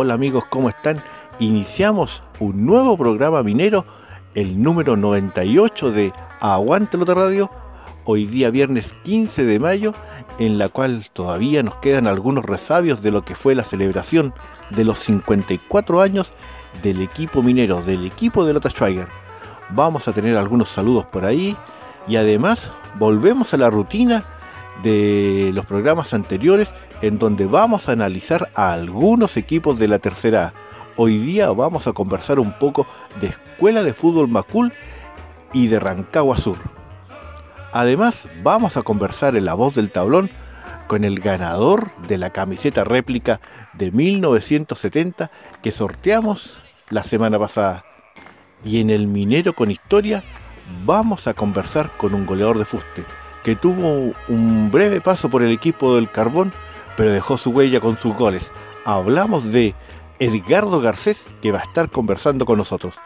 Hola amigos, ¿cómo están? Iniciamos un nuevo programa minero, el número 98 de Aguante Lota Radio, hoy día viernes 15 de mayo, en la cual todavía nos quedan algunos resabios de lo que fue la celebración de los 54 años del equipo minero, del equipo de Lota Schweiger. Vamos a tener algunos saludos por ahí y además volvemos a la rutina de los programas anteriores en donde vamos a analizar a algunos equipos de la tercera A. Hoy día vamos a conversar un poco de Escuela de Fútbol Macul y de Rancagua Sur. Además, vamos a conversar en la voz del tablón con el ganador de la camiseta réplica de 1970 que sorteamos la semana pasada. Y en el Minero con Historia vamos a conversar con un goleador de fuste que tuvo un breve paso por el equipo del Carbón pero dejó su huella con sus goles. Hablamos de Edgardo Garcés, que va a estar conversando con nosotros.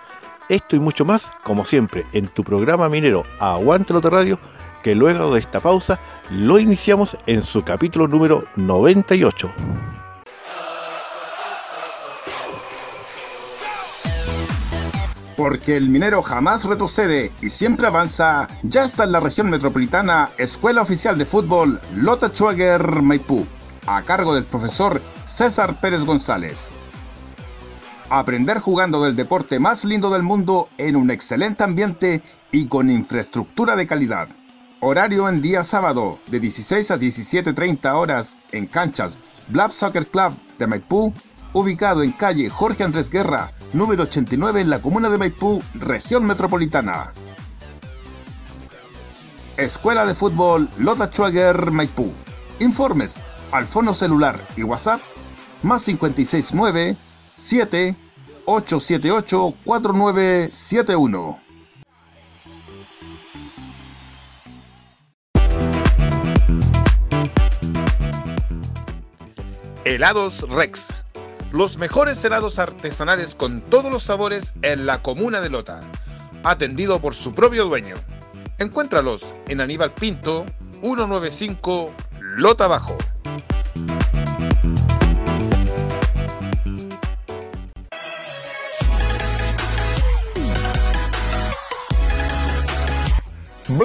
Esto y mucho más, como siempre, en tu programa minero Aguante de Radio, que luego de esta pausa lo iniciamos en su capítulo número 98. Porque el minero jamás retrocede y siempre avanza, ya está en la región metropolitana Escuela Oficial de Fútbol Lota Schwager Maipú a cargo del profesor César Pérez González. Aprender jugando del deporte más lindo del mundo en un excelente ambiente y con infraestructura de calidad. Horario en día sábado de 16 a 17.30 horas en canchas Blab Soccer Club de Maipú, ubicado en calle Jorge Andrés Guerra, número 89 en la comuna de Maipú, región metropolitana. Escuela de Fútbol Lota Schwager Maipú. Informes al fono celular y WhatsApp más 569 7 878 4971. Helados Rex. Los mejores helados artesanales con todos los sabores en la comuna de Lota. Atendido por su propio dueño. Encuéntralos en Aníbal Pinto, 195 Lota Bajo.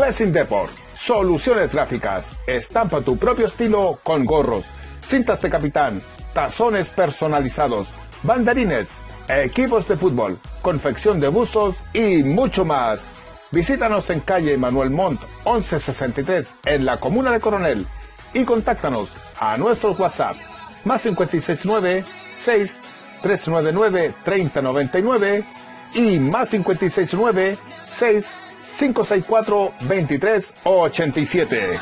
Blessing Deport. Soluciones gráficas. Estampa tu propio estilo con gorros, cintas de capitán, tazones personalizados, banderines, equipos de fútbol, confección de buzos y mucho más. Visítanos en calle Manuel Montt 1163 en la comuna de Coronel y contáctanos a nuestro WhatsApp más 569 6 399 3099 y más 569 6 564 2387.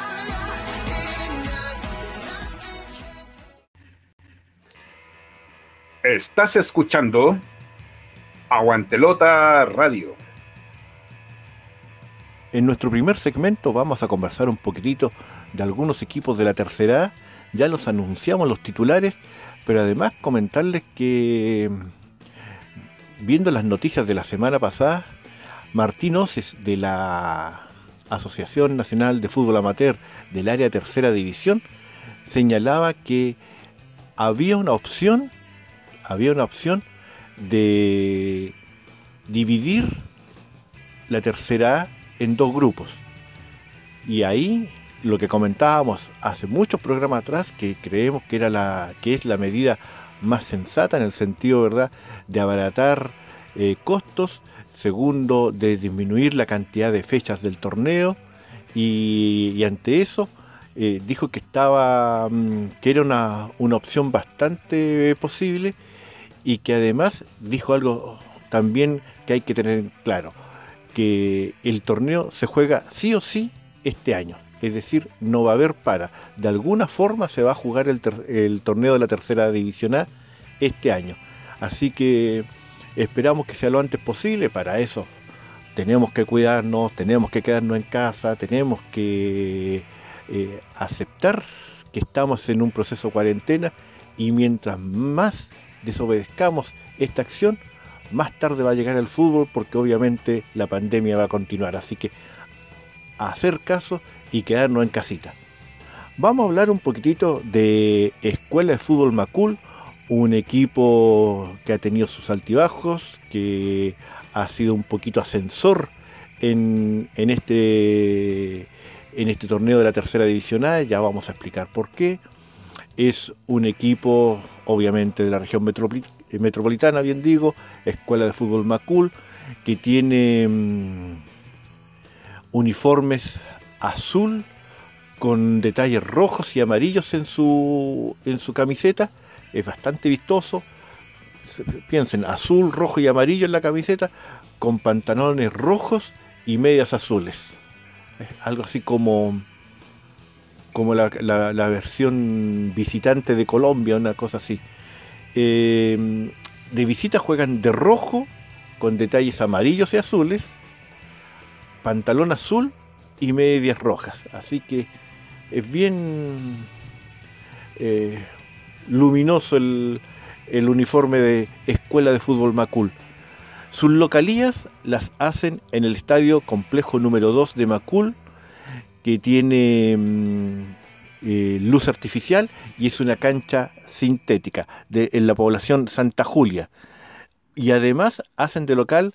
Estás escuchando Aguantelota Radio. En nuestro primer segmento vamos a conversar un poquitito de algunos equipos de la tercera Ya los anunciamos los titulares, pero además comentarles que viendo las noticias de la semana pasada, Martín Oces de la Asociación Nacional de Fútbol Amateur del área tercera división, señalaba que había una opción, había una opción de dividir la tercera A en dos grupos. Y ahí lo que comentábamos hace muchos programas atrás, que creemos que era la, que es la medida más sensata en el sentido, ¿verdad?, de abaratar eh, costos, segundo, de disminuir la cantidad de fechas del torneo, y, ante eso eh, dijo que estaba, mm, que era una, una opción bastante posible, y que además dijo algo también que hay que tener claro, que el torneo se juega sí o sí este año. Es decir, no va a haber para. De alguna forma se va a jugar el, torneo de la tercera división A este año. Así que esperamos que sea lo antes posible. Para eso tenemos que cuidarnos, tenemos que quedarnos en casa, tenemos que eh, aceptar que estamos en un proceso de cuarentena y mientras más desobedezcamos esta acción, más tarde va a llegar el fútbol porque obviamente la pandemia va a continuar. Así que hacer caso y quedarnos en casita. Vamos a hablar un poquitito de Escuela de Fútbol Macul, un equipo que ha tenido sus altibajos, que ha sido un poquito ascensor en, en, este, en este torneo de la tercera división A, ya vamos a explicar por qué. Es un equipo, obviamente, de la región metropolitana eh, metropolitana, bien digo, Escuela de Fútbol Macul, que tiene mm, uniformes azul con detalles rojos y amarillos en su, en su camiseta. Es bastante vistoso. Piensen, azul, rojo y amarillo en la camiseta, con pantalones rojos y medias azules. algo así como, como la, la versión visitante de Colombia, una cosa así. Eh, de visita juegan de rojo con detalles amarillos y azules, pantalón azul y medias rojas. Así que es bien eh, luminoso el, uniforme de Escuela de Fútbol Macul. Sus localías las hacen en el estadio complejo número 2 de Macul, que tiene mm, eh, luz artificial y es una cancha sintética en la población Santa Julia. Y además hacen de local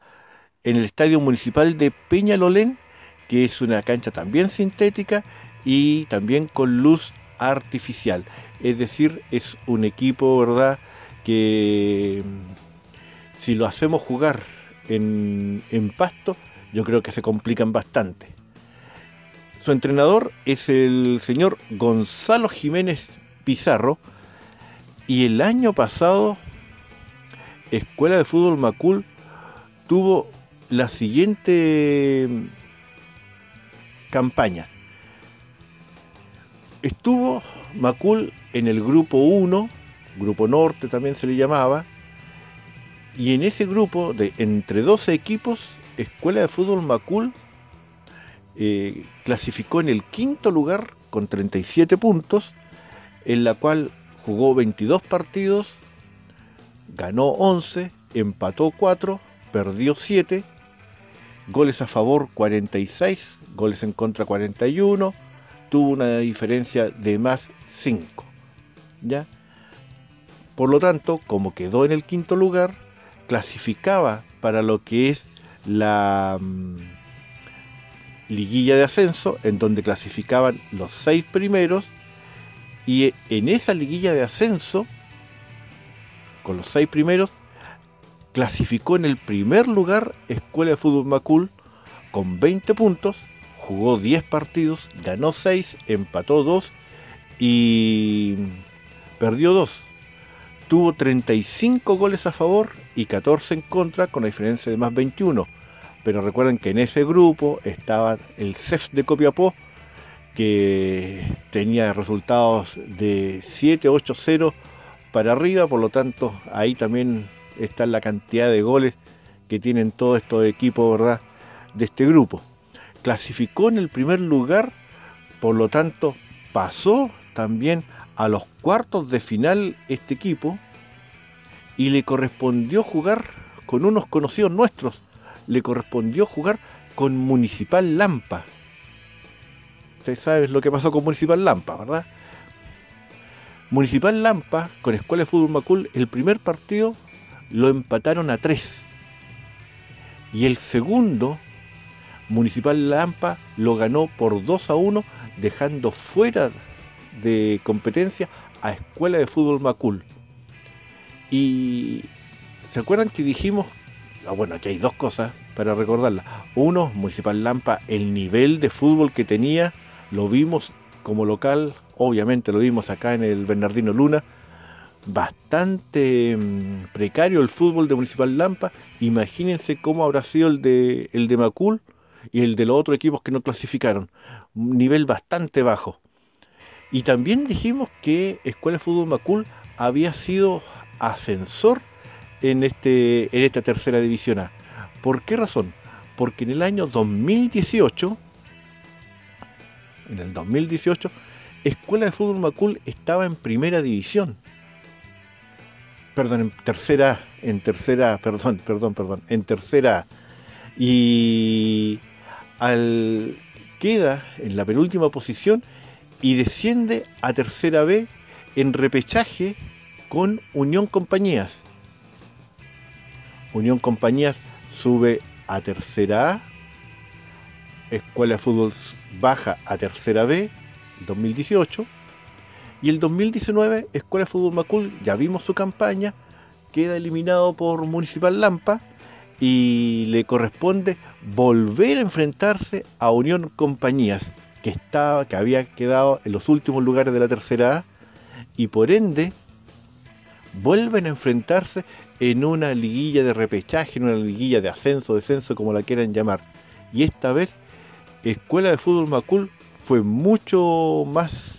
en el Estadio Municipal de Peñalolén, que es una cancha también sintética y también con luz artificial. Es decir, es un equipo, ¿verdad? Que mm, si lo hacemos jugar en, en pasto, yo creo que se complican bastante. Su entrenador es el señor Gonzalo Jiménez Pizarro. Y el año pasado, Escuela de Fútbol Macul tuvo la siguiente campaña. Estuvo Macul en el grupo 1, grupo norte también se le llamaba, y en ese grupo de entre 12 equipos, Escuela de Fútbol Macul eh, clasificó en el quinto lugar con 37 puntos, en la cual jugó 22 partidos, ganó 11, empató 4, perdió 7, goles a favor 46, goles en contra 41, tuvo una diferencia de más 5. ¿Ya? Por lo tanto, como quedó en el quinto lugar, clasificaba para lo que es la mm, liguilla de ascenso en donde clasificaban los seis primeros y en esa liguilla de ascenso con los seis primeros clasificó en el primer lugar Escuela de Fútbol Macul con 20 puntos, jugó 10 partidos, ganó 6, empató 2 y perdió 2. Tuvo 35 goles a favor y 14 en contra con la diferencia de más 21 pero recuerden que en ese grupo estaba el CEF de Copiapó, que tenía resultados de 7, 8, 0 para arriba, por lo tanto ahí también está la cantidad de goles que tienen todos estos equipos ¿verdad? de este grupo. Clasificó en el primer lugar, por lo tanto pasó también a los cuartos de final este equipo y le correspondió jugar con unos conocidos nuestros, le correspondió jugar con Municipal Lampa. Ustedes saben lo que pasó con Municipal Lampa, ¿verdad? Municipal Lampa con Escuela de Fútbol Macul, el primer partido lo empataron a 3. Y el segundo, Municipal Lampa lo ganó por 2 a 1, dejando fuera de competencia a Escuela de Fútbol Macul. Y ¿se acuerdan que dijimos? Ah, bueno, aquí hay dos cosas para recordarla. Uno, Municipal Lampa, el nivel de fútbol que tenía, lo vimos como local obviamente lo vimos acá en el Bernardino Luna, bastante mm, precario el fútbol de Municipal Lampa. Imagínense cómo habrá sido el de, el de Macul y el de los otros equipos que no clasificaron. Un nivel bastante bajo. Y también dijimos que Escuela de Fútbol Macul había sido ascensor en, este, en esta tercera división A. ¿Por qué razón? Porque en el año 2018, en el 2018, Escuela de Fútbol Macul estaba en primera división. Perdón, en tercera, en tercera, perdón, perdón, perdón, en tercera. Y al, queda en la penúltima posición y desciende a tercera B en repechaje con Unión Compañías. Unión Compañías sube a tercera A, Escuela de Fútbol baja a tercera B 2018. Y el 2019, Escuela de Fútbol Macul, ya vimos su campaña, queda eliminado por Municipal Lampa y le corresponde volver a enfrentarse a Unión Compañías, que, estaba, que había quedado en los últimos lugares de la tercera A, y por ende vuelven a enfrentarse en una liguilla de repechaje, en una liguilla de ascenso, descenso, como la quieran llamar. Y esta vez, Escuela de Fútbol Macul fue mucho más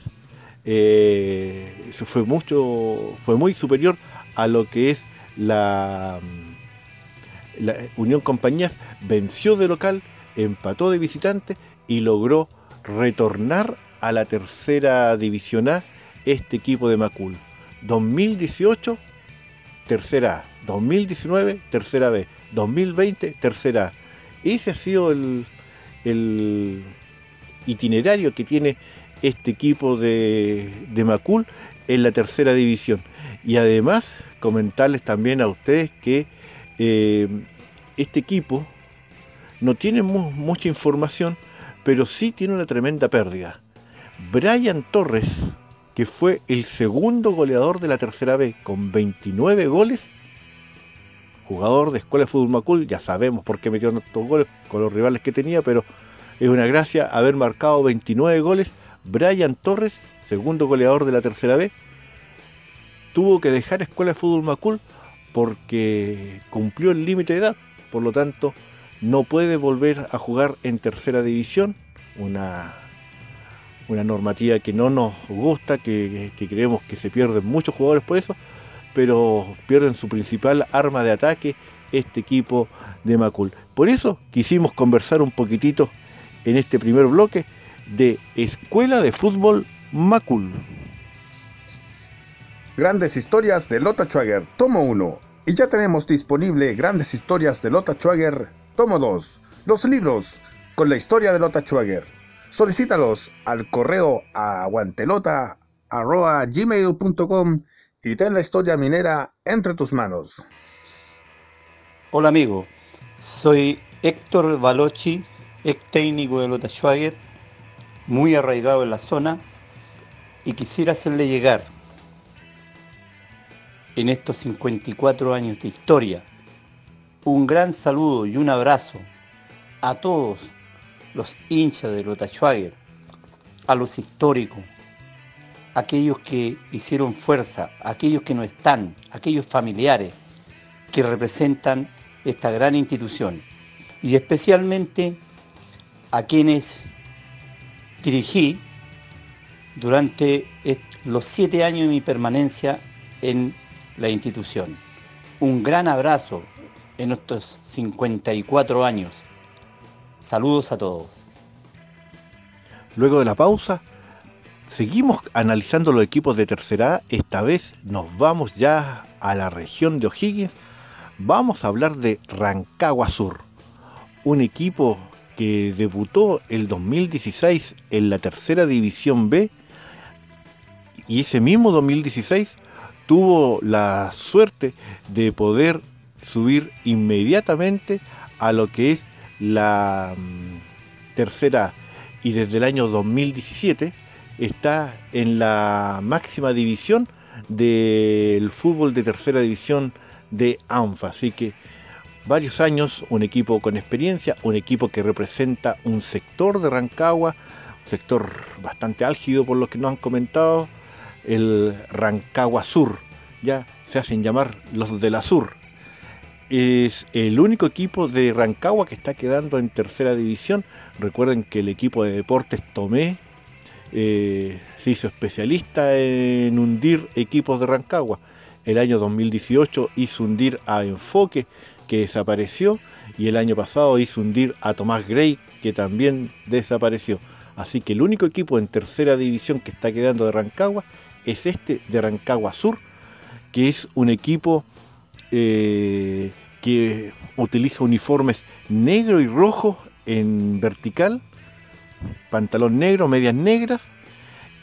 eh, fue mucho fue muy superior a lo que es la, la Unión Compañías venció de local empató de visitante y logró retornar a la tercera división A este equipo de Macul. 2018 tercera A. 2019 tercera B. 2020 tercera A. Ese ha sido el, el itinerario que tiene este equipo de, Macul en la tercera división. Y además comentarles también a ustedes que eh, este equipo no tiene mucha información, pero sí tiene una tremenda pérdida. Brian Torres, que fue el segundo goleador de la tercera B con 29 goles, jugador de Escuela de Fútbol Macul, ya sabemos por qué metió tantos goles con los rivales que tenía, pero es una gracia haber marcado 29 goles. Brian Torres, segundo goleador de la tercera B, tuvo que dejar Escuela de Fútbol Macul porque cumplió el límite de edad. Por lo tanto, no puede volver a jugar en tercera división. Una, una normativa que no nos gusta, que, que creemos que se pierden muchos jugadores por eso, pero pierden su principal arma de ataque, este equipo de Macul. Por eso quisimos conversar un poquitito en este primer bloque de Escuela de Fútbol Macul. Grandes historias de Lota Schwager, tomo 1. Y ya tenemos disponible Grandes historias de Lota Schwager, tomo 2. Los libros con la historia de Lota Schwager. Solicítalos al correo aguantelota.gmail.com y ten la historia minera entre tus manos. Hola amigo, soy Héctor Balochi ex técnico de Lota Schwager, muy arraigado en la zona, y quisiera hacerle llegar en estos 54 años de historia. Un gran saludo y un abrazo a todos los hinchas de Lota Schwager, a los históricos, aquellos que hicieron fuerza, aquellos que no están, aquellos familiares que representan esta gran institución. Y especialmente a quienes dirigí durante los siete años de mi permanencia en la institución. Un gran abrazo en estos 54 años. Saludos a todos. Luego de la pausa, seguimos analizando los equipos de tercera. Esta vez nos vamos ya a la región de O'Higgins. Vamos a hablar de Rancagua Sur, un equipo que debutó el 2016 en la tercera división B y ese mismo 2016 tuvo la suerte de poder subir inmediatamente a lo que es la mm, tercera y desde el año 2017 está en la máxima división del fútbol de tercera división de ANFA. Así que varios años, un equipo con experiencia, un equipo que representa un sector de Rancagua, un sector bastante álgido por lo que nos han comentado, el Rancagua Sur, ya se hacen llamar los de la Sur. Es el único equipo de Rancagua que está quedando en tercera división. Recuerden que el equipo de deportes Tomé eh, se hizo especialista en hundir equipos de Rancagua. El año 2018 hizo hundir a Enfoque, que desapareció, y el año pasado hizo hundir a Tomás Gray, que también desapareció. Así que el único equipo en tercera división que está quedando de Rancagua es este de Rancagua Sur, que es un equipo eh, que utiliza uniformes negro y rojo en vertical pantalón negro, medias negras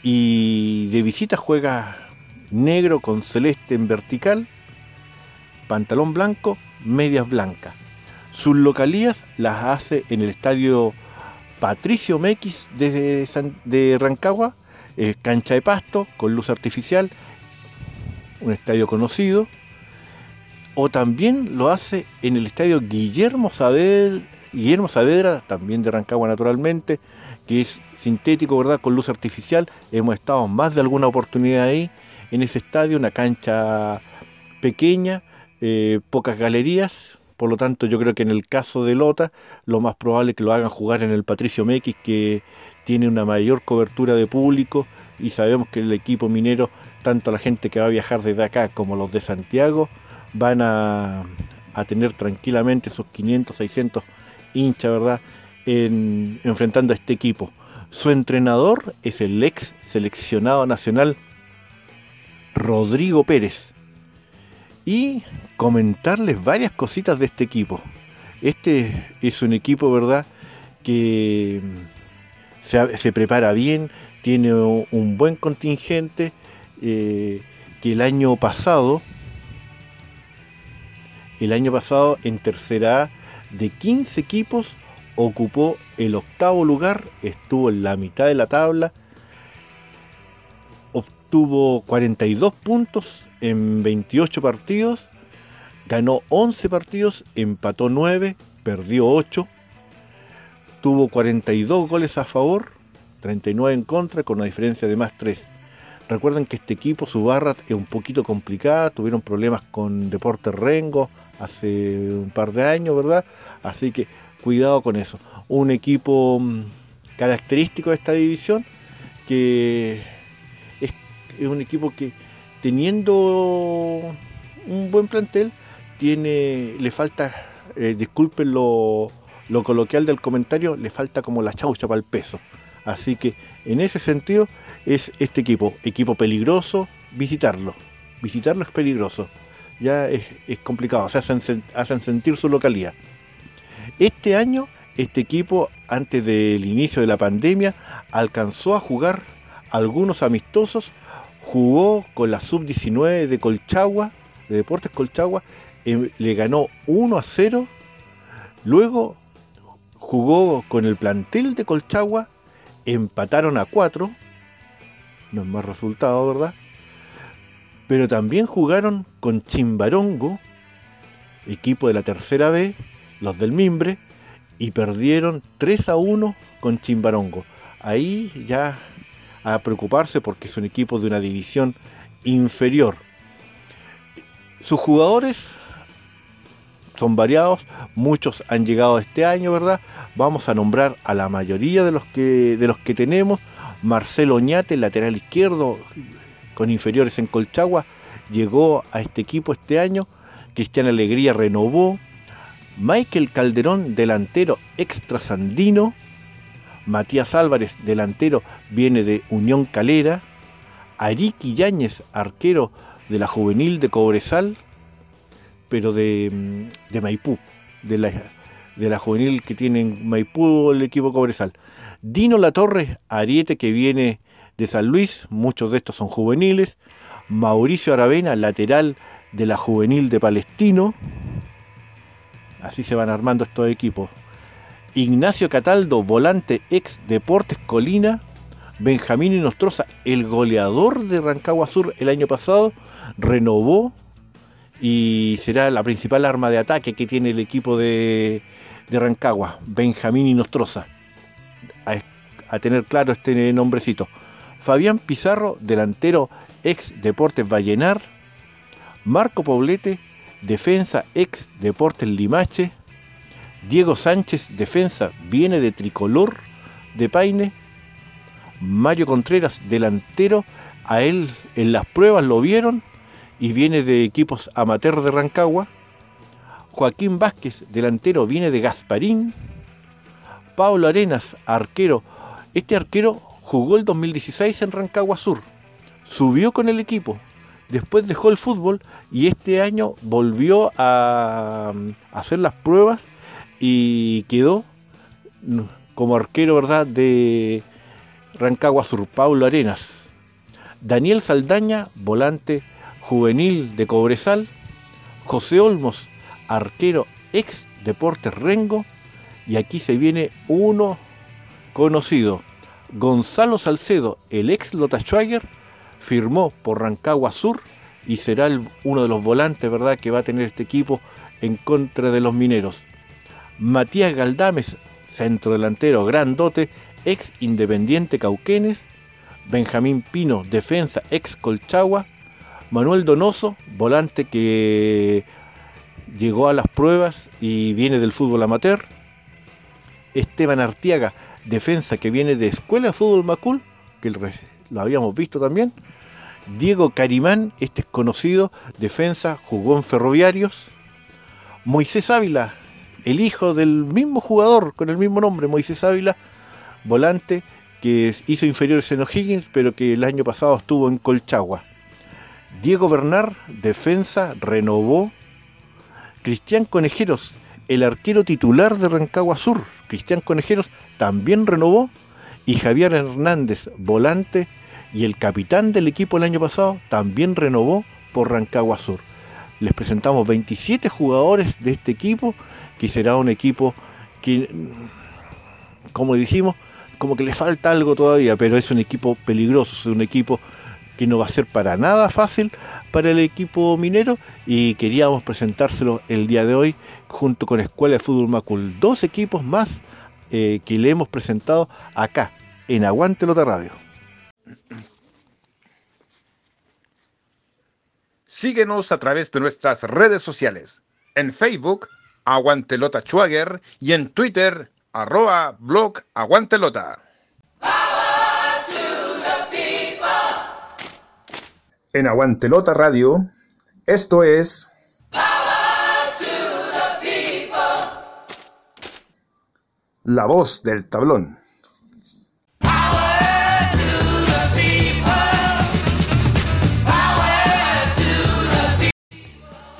y de visita juega negro con celeste en vertical, pantalón blanco, medias blancas. Sus localías las hace en el estadio Patricio Mequis de, de Rancagua, eh, cancha de pasto con luz artificial, un estadio conocido. O también lo hace en el estadio Guillermo Saavedra, Guillermo Saavedra, también de Rancagua naturalmente, que es sintético, ¿verdad? Con luz artificial. Hemos estado más de alguna oportunidad ahí, en ese estadio, una cancha pequeña, eh, pocas galerías. Por lo tanto, yo creo que en el caso de Lota, lo más probable es que lo hagan jugar en el Patricio Mequis, que tiene una mayor cobertura de público. Y sabemos que el equipo minero, tanto la gente que va a viajar desde acá como los de Santiago, van a, a tener tranquilamente esos 500, 600 hinchas, ¿verdad? enfrentando a este equipo. Su entrenador es el ex seleccionado nacional Rodrigo Pérez. Y comentarles varias cositas de este equipo. Este es un equipo, ¿verdad? Que se, prepara bien, tiene un buen contingente, eh, que el año pasado, el año pasado en tercera A, de 15 equipos, ocupó el octavo lugar, estuvo en la mitad de la tabla, obtuvo 42 puntos en 28 partidos, ganó 11 partidos, empató 9, perdió 8, tuvo 42 goles a favor, 39 en contra, con una diferencia de más 3. Recuerden que este equipo, su barra es un poquito complicada, tuvieron problemas con Deportes Rengo hace un par de años, ¿verdad? Así que cuidado con eso. Un equipo mm, característico de esta división que es, un equipo que teniendo un buen plantel tiene le falta eh, lo coloquial del comentario le falta como la chaucha para el peso. Así que en ese sentido es este equipo equipo peligroso visitarlo. Visitarlo es peligroso. Ya es, complicado se hacen, hacen sentir su localidad. Este año, este equipo, antes del inicio de la pandemia, alcanzó a jugar algunos amistosos, jugó con la sub-19 de Colchagua, de Deportes Colchagua, em, le ganó 1 a 0, luego jugó con el plantel de Colchagua, empataron a 4, no es más resultado, ¿verdad? Pero también jugaron con Chimbarongo, equipo de la tercera B, los del Mimbre, y perdieron 3 a 1 con Chimbarongo. Ahí ya a preocuparse porque es un equipo de una división inferior. Sus jugadores son variados, muchos han llegado este año, ¿verdad? Vamos a nombrar a la mayoría de los que, de los que tenemos. Marcelo Oñate, lateral izquierdo, con inferiores en Colchagua, llegó a este equipo este año. Cristian Alegría renovó, Michael Calderón, delantero extrasandino. Matías Álvarez, delantero, viene de Unión Calera. Ariki Yáñez, arquero de la juvenil de Cobresal, pero de, mm, Maipú, de de la juvenil que tiene en Maipú el equipo Cobresal. Dino La Torre, Ariete que viene de San Luis, muchos de estos son juveniles. Mauricio Aravena, lateral de la juvenil de Palestino. Así se van armando estos equipos. Ignacio Cataldo, volante ex Deportes Colina. Benjamín Inostroza, el goleador de Rancagua Sur el año pasado, renovó y será la principal arma de ataque que tiene el equipo de, Rancagua, Benjamín Inostroza. A, a tener claro este nombrecito. Fabián Pizarro, delantero ex Deportes Vallenar. Marco Poblete, defensa ex Deportes Limache. Diego Sánchez, defensa, viene de Tricolor de Paine. Mario Contreras, delantero, a él en las pruebas lo vieron y viene de equipos amateur de Rancagua. Joaquín Vázquez, delantero, viene de Gasparín. Pablo Arenas, arquero. Este arquero jugó el 2016 en Rancagua Sur. Subió con el equipo. Después dejó el fútbol y este año volvió a, hacer las pruebas y quedó como arquero, ¿verdad?, de Rancagua Sur, Pablo Arenas. Daniel Saldaña, volante juvenil de Cobresal. José Olmos, arquero ex Deportes Rengo. Y aquí se viene uno conocido. Gonzalo Salcedo, el ex Lota Schwager, firmó por Rancagua Sur y será uno de los volantes, ¿verdad?, que va a tener este equipo en contra de los mineros. Matías Galdames, centro delantero grandote, ex Independiente Cauquenes. Benjamín Pino, defensa ex Colchagua. Manuel Donoso, volante que llegó a las pruebas y viene del fútbol amateur. Esteban Artiaga, defensa que viene de Escuela de Fútbol Macul, que lo habíamos visto también. Diego Carimán, este es conocido, defensa, jugó en Ferroviarios. Moisés Ávila, el hijo del mismo jugador con el mismo nombre, Moisés Ávila, volante que hizo inferiores en O'Higgins, pero que el año pasado estuvo en Colchagua. Diego Bernard, defensa, renovó. Cristian Conejeros, el arquero titular de Rancagua Sur, Cristian Conejeros, también renovó. Y Javier Hernández, volante y el capitán del equipo el año pasado, también renovó por Rancagua Sur. Les presentamos 27 jugadores de este equipo, que será un equipo que, como dijimos, como que le falta algo todavía, pero es un equipo peligroso, es un equipo que no va a ser para nada fácil para el equipo minero y queríamos presentárselo el día de hoy junto con Escuela de Fútbol Macul. Dos equipos más eh, que le hemos presentado acá, en Aguante Lota Radio. Síguenos a través de nuestras redes sociales. En Facebook, Aguantelota Schwager y en Twitter, arroba blog Aguantelota. En Aguantelota Radio, esto es... La voz del tablón.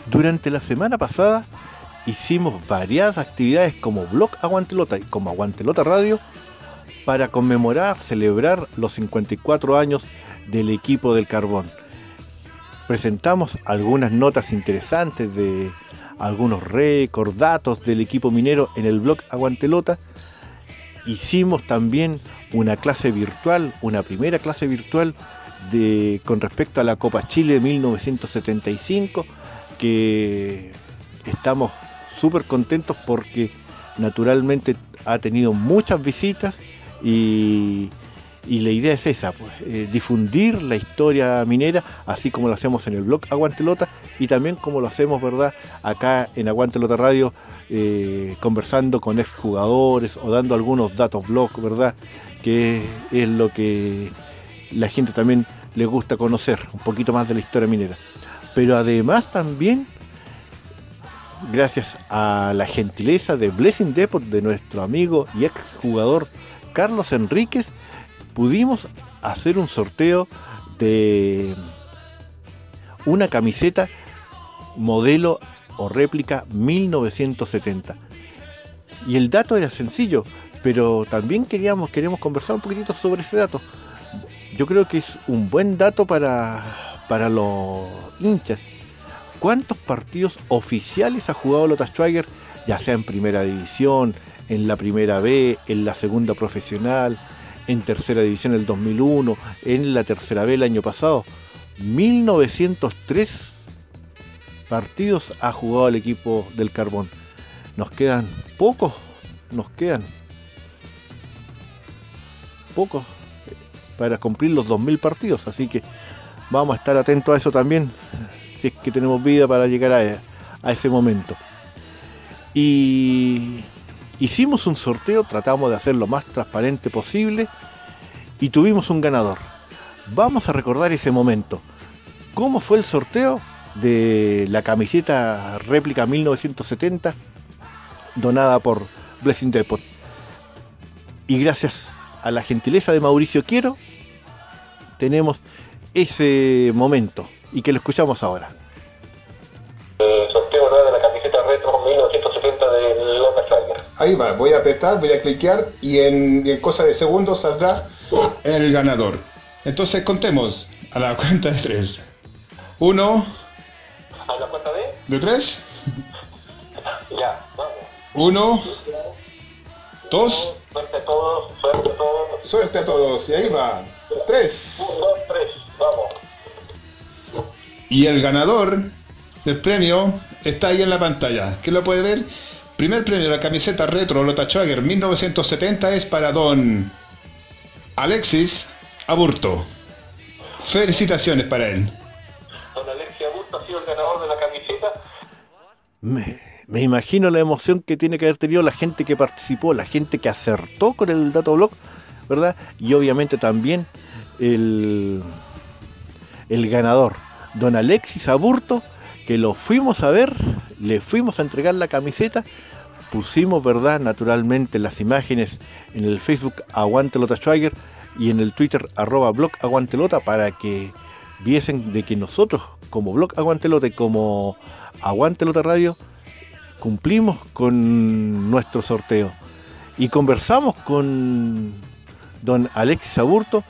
Durante la semana pasada hicimos variadas actividades como Blog Aguantelota y como Aguantelota Radio para conmemorar, celebrar los 54 años del equipo del carbón. Presentamos algunas notas interesantes de algunos récords, datos del equipo minero en el blog Aguantelota. Hicimos también una clase virtual, una primera clase virtual de, con respecto a la Copa Chile de 1975 que estamos súper contentos porque naturalmente ha tenido muchas visitas y, la idea es esa, pues, eh, difundir la historia minera, así como lo hacemos en el blog Aguantelota y también como lo hacemos, ¿verdad? Acá en Aguantelota Radio, eh, conversando con exjugadores o dando algunos datos blog, ¿verdad? Que es lo que la gente también le gusta conocer, un poquito más de la historia minera pero además también gracias a la gentileza de Blessing Depot de nuestro amigo y ex jugador Carlos Enríquez, pudimos hacer un sorteo de una camiseta modelo o réplica 1970. Y el dato era sencillo, pero también queríamos, queremos conversar un poquitito sobre ese dato. Yo creo que es un buen dato para, para los hinchas. ¿Cuántos partidos oficiales ha jugado Lota Schwager, ya sea en primera división, en la primera B, en la segunda profesional, en tercera división el 2001, en la tercera B el año pasado? 1903 partidos ha jugado el equipo del Carbón. Nos quedan pocos, nos quedan pocos para cumplir los 2.000 partidos, así que vamos a estar atentos a eso también, si es que tenemos vida para llegar a, ese momento. Y hicimos un sorteo, tratamos de hacer lo más transparente posible y tuvimos un ganador. Vamos a recordar ese momento. ¿Cómo fue el sorteo de la camiseta réplica 1970 donada por Blessing Depot? Y gracias a la gentileza de Mauricio Quiero, tenemos ese momento y que lo escuchamos ahora. Ahí va, voy a apretar, voy a cliquear y en, en cosa de segundos saldrá el ganador. Entonces contemos a la cuenta de tres. Uno. ¿A la cuenta de? ¿De tres? Ya, vamos. Uno. Dos. Suerte a todos, suerte a todos. Suerte a todos. Y ahí va. Tres. Un, dos, tres. Vamos. Y el ganador del premio está ahí en la pantalla. ¿Quién lo puede ver? Primer premio, la camiseta retro Lota Schwager 1970 es para don Alexis Aburto. Felicitaciones para él. Don Alexis Aburto ha sido el ganador de la camiseta. Me, me imagino la emoción que tiene que haber tenido la gente que participó, la gente que acertó con el blog, ¿verdad? Y obviamente también el, el ganador, don Alexis Aburto, que lo fuimos a ver, le fuimos a entregar la camiseta, pusimos, ¿verdad? Naturalmente las imágenes en el Facebook Aguantelota Schweiger y en el Twitter arroba blog Aguantelota para que viesen de que nosotros como blog Aguantelota y como Aguantelota Radio cumplimos con nuestro sorteo y conversamos con don Alexis Aburto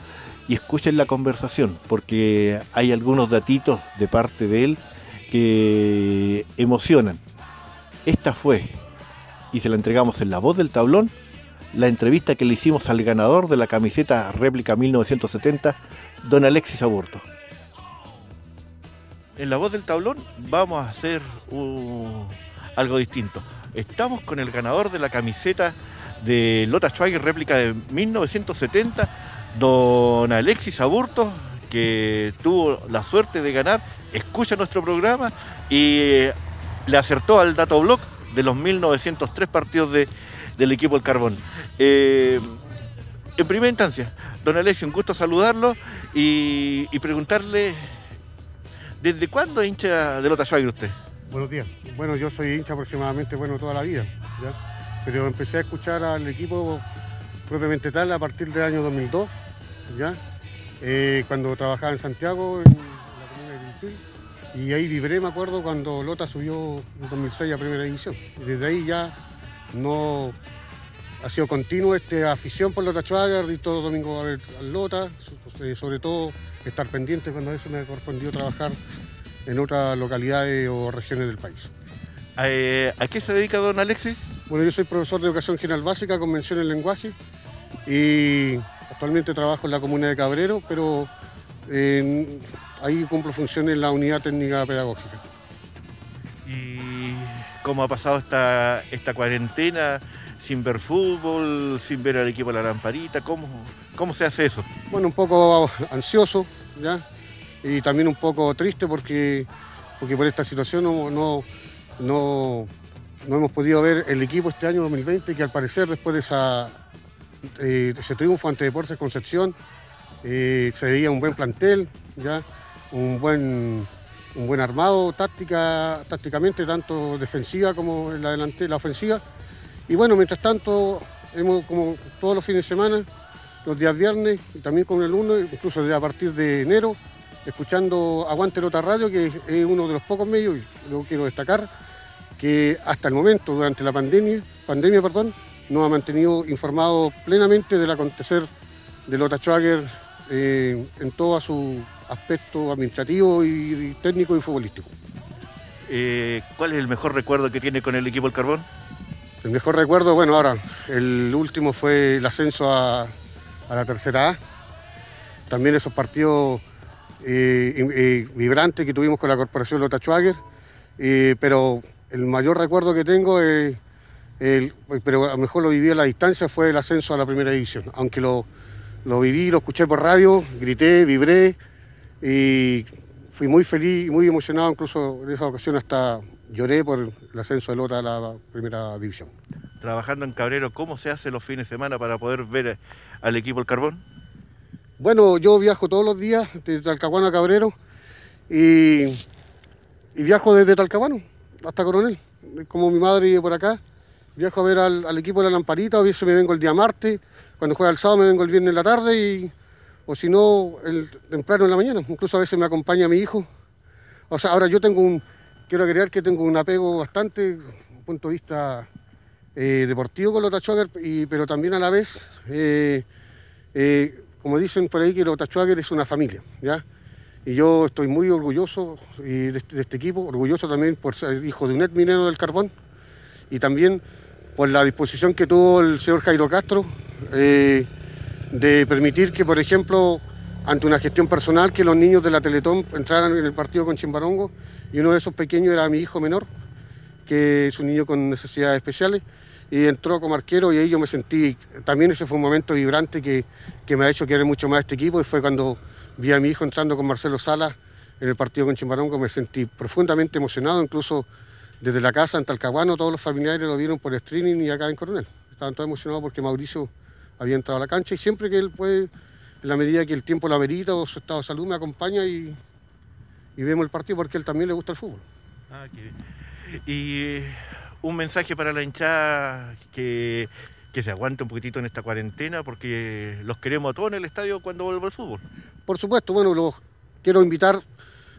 y escuchen la conversación porque hay algunos datitos de parte de él que emocionan. Esta fue, y se la entregamos en la voz del tablón, la entrevista que le hicimos al ganador de la camiseta réplica 1970, don Alexis Aburto. En la voz del tablón vamos a hacer algo distinto. Estamos con el ganador de la camiseta de Lota Schweiger réplica de 1970, don Alexis Aburto, que tuvo la suerte de ganar, escucha nuestro programa y le acertó al dato blog de los 1903 partidos del equipo del Carbón. Eh, en primera instancia, don Alexis, un gusto saludarlo y, preguntarle, ¿desde cuándo es hincha de Lota Schweiger usted? Buenos días. Bueno, yo soy hincha aproximadamente, bueno, toda la vida, pero empecé a escuchar al equipo propiamente tal a partir del año 2002, ¿ya? Eh, cuando trabajaba en Santiago, y ahí vibré, me acuerdo, cuando Lota subió en 2006 a Primera División. desde ahí ya no ha sido continuo esta afición por Lota Schwager, y todo domingo a ver al Lota, eh, sobre todo estar pendiente cuando eso me correspondió trabajar en otras localidades o regiones del país. Eh, ¿A qué se dedica don Alexis? Bueno, yo soy profesor de educación general básica, convención en lenguaje y actualmente trabajo en la comuna de Cabrero, pero ahí cumplo funciones en la unidad técnica pedagógica. ¿Y cómo ha pasado esta, esta cuarentena sin ver fútbol, sin ver al equipo de la lamparita? ¿Cómo, cómo se hace eso? Bueno, un poco ansioso, ¿ya? Y también un poco triste porque, porque por esta situación no, no, no no hemos podido ver el equipo este año 2020, que al parecer después de esa, eh, ese triunfo ante Deportes Concepción, eh, se veía un buen plantel, ya, un buen, un buen armado táctica, tácticamente, tanto defensiva como en la, la ofensiva. Y bueno, mientras tanto, hemos como todos los fines de semana, los días viernes, y también con el 1, incluso a partir de enero, escuchando Aguante Lota Radio, que es uno de los pocos medios, y lo quiero destacar, que hasta el momento, durante la pandemia, pandemia perdón, nos ha mantenido informados plenamente del acontecer de Lota Schwager eh, en todo su aspecto administrativo y, técnico y futbolístico. Eh, ¿Cuál es el mejor recuerdo que tiene con el equipo El Carbón? El mejor recuerdo, bueno, ahora, el último fue el ascenso a, la tercera A. También esos partidos eh, vibrantes que tuvimos con la Corporación Lota Schwager. pero el mayor recuerdo que tengo es pero a lo mejor lo viví a la distancia, fue el ascenso a la primera división. Aunque lo, lo viví, lo escuché por radio, grité, vibré y fui muy feliz y muy emocionado, incluso en esa ocasión hasta lloré por el ascenso de Lota a la primera división. Trabajando en Cabrero, ¿cómo se hace los fines de semana para poder ver al equipo El Carbón? Bueno, yo viajo todos los días de Talcahuano a Cabrero y, y viajo desde Talcahuano hasta Coronel. Como mi madre vive por acá, viajo a ver al, equipo de la Lamparita, o veces me vengo el día martes, cuando juega el sábado me vengo el viernes en la tarde, y, o si no, el temprano en la mañana. Incluso a veces me acompaña mi hijo. O sea, ahora yo tengo un, quiero agregar que tengo un apego bastante, un punto de vista eh, deportivo con los pero también a la vez, eh, eh, como dicen por ahí, que los Tachuager es una familia, ¿ya? Y yo estoy muy orgulloso de, este, de, este, equipo, orgulloso también por ser hijo de un ex minero del carbón y también por la disposición que tuvo el señor Jairo Castro de permitir que, por ejemplo, ante una gestión personal, que los niños de la Teletón entraran en el partido con Chimbarongo, y uno de esos pequeños era mi hijo menor, que es un niño con necesidades especiales, y entró como arquero y yo me sentí, también ese fue un momento vibrante que, que me ha hecho querer mucho más este equipo, y fue cuando vi a mi hijo entrando con Marcelo Salas en el partido con Chimbarongo, me sentí profundamente emocionado, incluso desde la casa en Talcahuano todos los familiares lo vieron por streaming y acá en Coronel. Estaban todos emocionados porque Mauricio había entrado a la cancha y siempre que él puede, en la medida que el tiempo la amerita o su estado de salud, me acompaña y, vemos el partido porque a él también le gusta el fútbol. Ah, y un mensaje para la hinchada que, que se aguante un poquitito en esta cuarentena porque los queremos a todos en el estadio cuando vuelva el fútbol. Por supuesto, bueno, los quiero invitar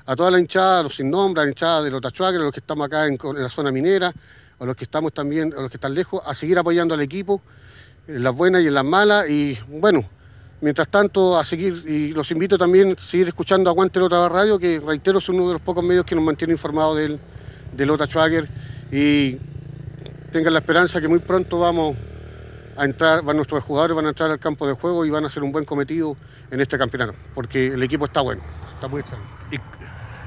a toda la hinchada, a los sin nombre, a la hinchada de los Tachuagres, a los que estamos acá en, la zona minera, a los que estamos también, a los que están lejos, a seguir apoyando al equipo, en las buenas y en las malas. Y bueno, mientras tanto, a seguir, y los invito también a seguir escuchando Aguante Lota Radio, que reitero, es uno de los pocos medios que nos mantiene informados del, de Lota Schwager. Y tengan la esperanza que muy pronto vamos a entrar, van nuestros jugadores van a entrar al campo de juego y van a hacer un buen cometido en este campeonato, porque el equipo está bueno, está muy excelente.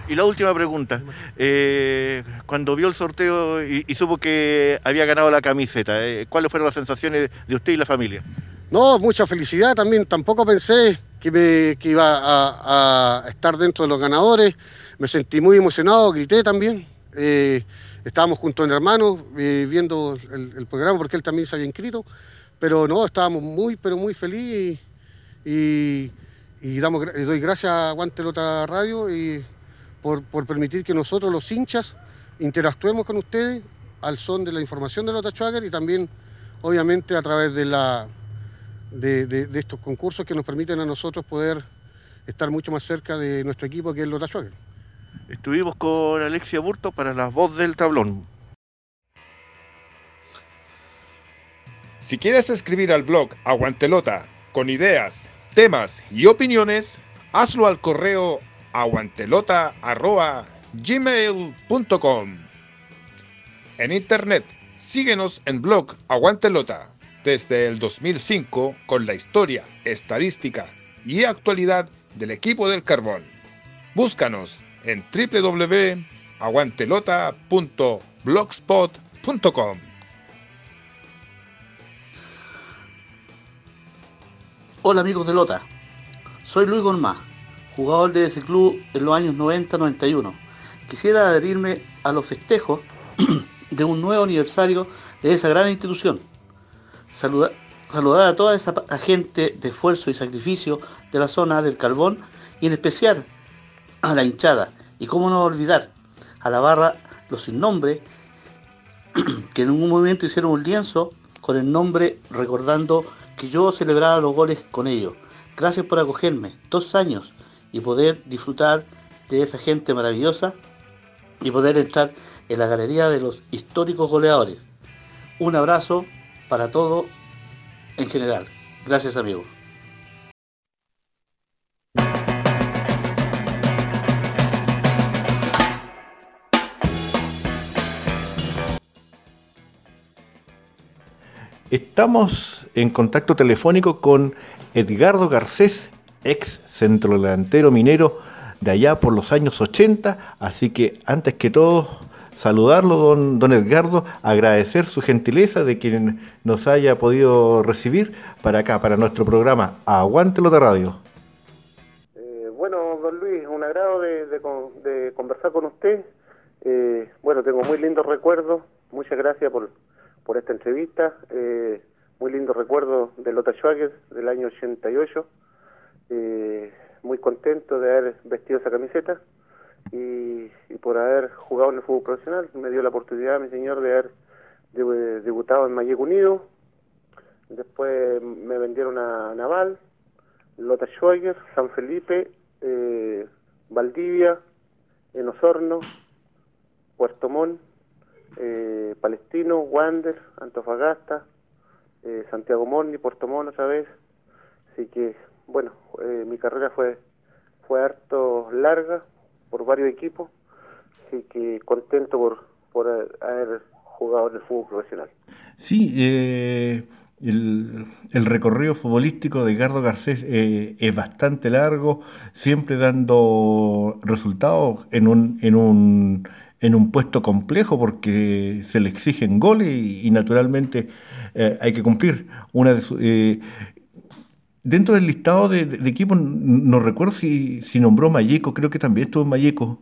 Y la última pregunta, eh, cuando vio el sorteo y, supo que había ganado la camiseta, eh, ¿cuáles fueron las sensaciones de usted y la familia? No, mucha felicidad también, tampoco pensé que, iba a, estar dentro de los ganadores, me sentí muy emocionado, grité también, eh, estábamos junto a mi hermano viendo el, programa porque él también se había inscrito, pero no, estábamos muy, pero muy felices y, y, damos, doy gracias a Guantelota Radio y por, permitir que nosotros los hinchas interactuemos con ustedes al son de la información de Lota Schwager y también obviamente a través de, la, de, estos concursos que nos permiten a nosotros poder estar mucho más cerca de nuestro equipo que es Lota Schwager. Estuvimos con Alexia Burto para la voz del tablón. Si quieres escribir al blog Aguantelota con ideas, temas y opiniones, hazlo al correo aguantelota.gmail.com En internet, síguenos en blog Aguantelota desde el 2005 con la historia, estadística y actualidad del equipo del carbón. Búscanos en www.aguantelota.blogspot.com. Hola amigos de Lota, soy Luis Gonmá jugador de ese club en los años 90-91. Quisiera adherirme a los festejos de un nuevo aniversario de esa gran institución. saludar a toda esa gente de esfuerzo y sacrificio de la zona del carbón y en especial a la hinchada. Y cómo no olvidar a la barra Los Sin Nombre, que en un momento hicieron un lienzo con el nombre recordando que yo celebraba los goles con ellos. Gracias por acogerme. Dos años y poder disfrutar de esa gente maravillosa y poder entrar en la galería de los históricos goleadores. Un abrazo para todo en general. Gracias amigos. Estamos en contacto telefónico con Edgardo Garcés, ex centrodelantero minero de allá por los años 80, así que antes que todo saludarlo, don, don Edgardo, agradecer su gentileza de quien nos haya podido recibir para acá, para nuestro programa Aguántelo de Radio. Eh, bueno, don Luis, un agrado de, conversar con usted. Eh, bueno, tengo muy lindos recuerdos. Muchas gracias por, por esta entrevista. Eh, muy lindo recuerdo de Lota Schwager del año 88. Eh, muy contento de haber vestido esa camiseta y, por haber jugado en el fútbol profesional. Me dio la oportunidad, mi señor, de haber debutado en Mayeco Unido. Después me vendieron a Naval, Lota Schwager, San Felipe, eh, Valdivia, en Osorno, Puerto Montt eh, Palestino, Wander, Antofagasta, eh, Santiago Morni, Puerto Montt otra vez. Así que, bueno, eh, mi carrera fue, fue harto larga por varios equipos, así que contento por, por haber jugado en el fútbol profesional. Sí, el, el, recorrido futbolístico de Gardo Garcés es bastante largo, siempre dando resultados en un, en un en un puesto complejo porque se le exigen goles y, naturalmente eh, hay que cumplir. Una de eh, dentro del listado de, equipos, no recuerdo si, si nombró Mayeco, creo que también estuvo en Mayeco.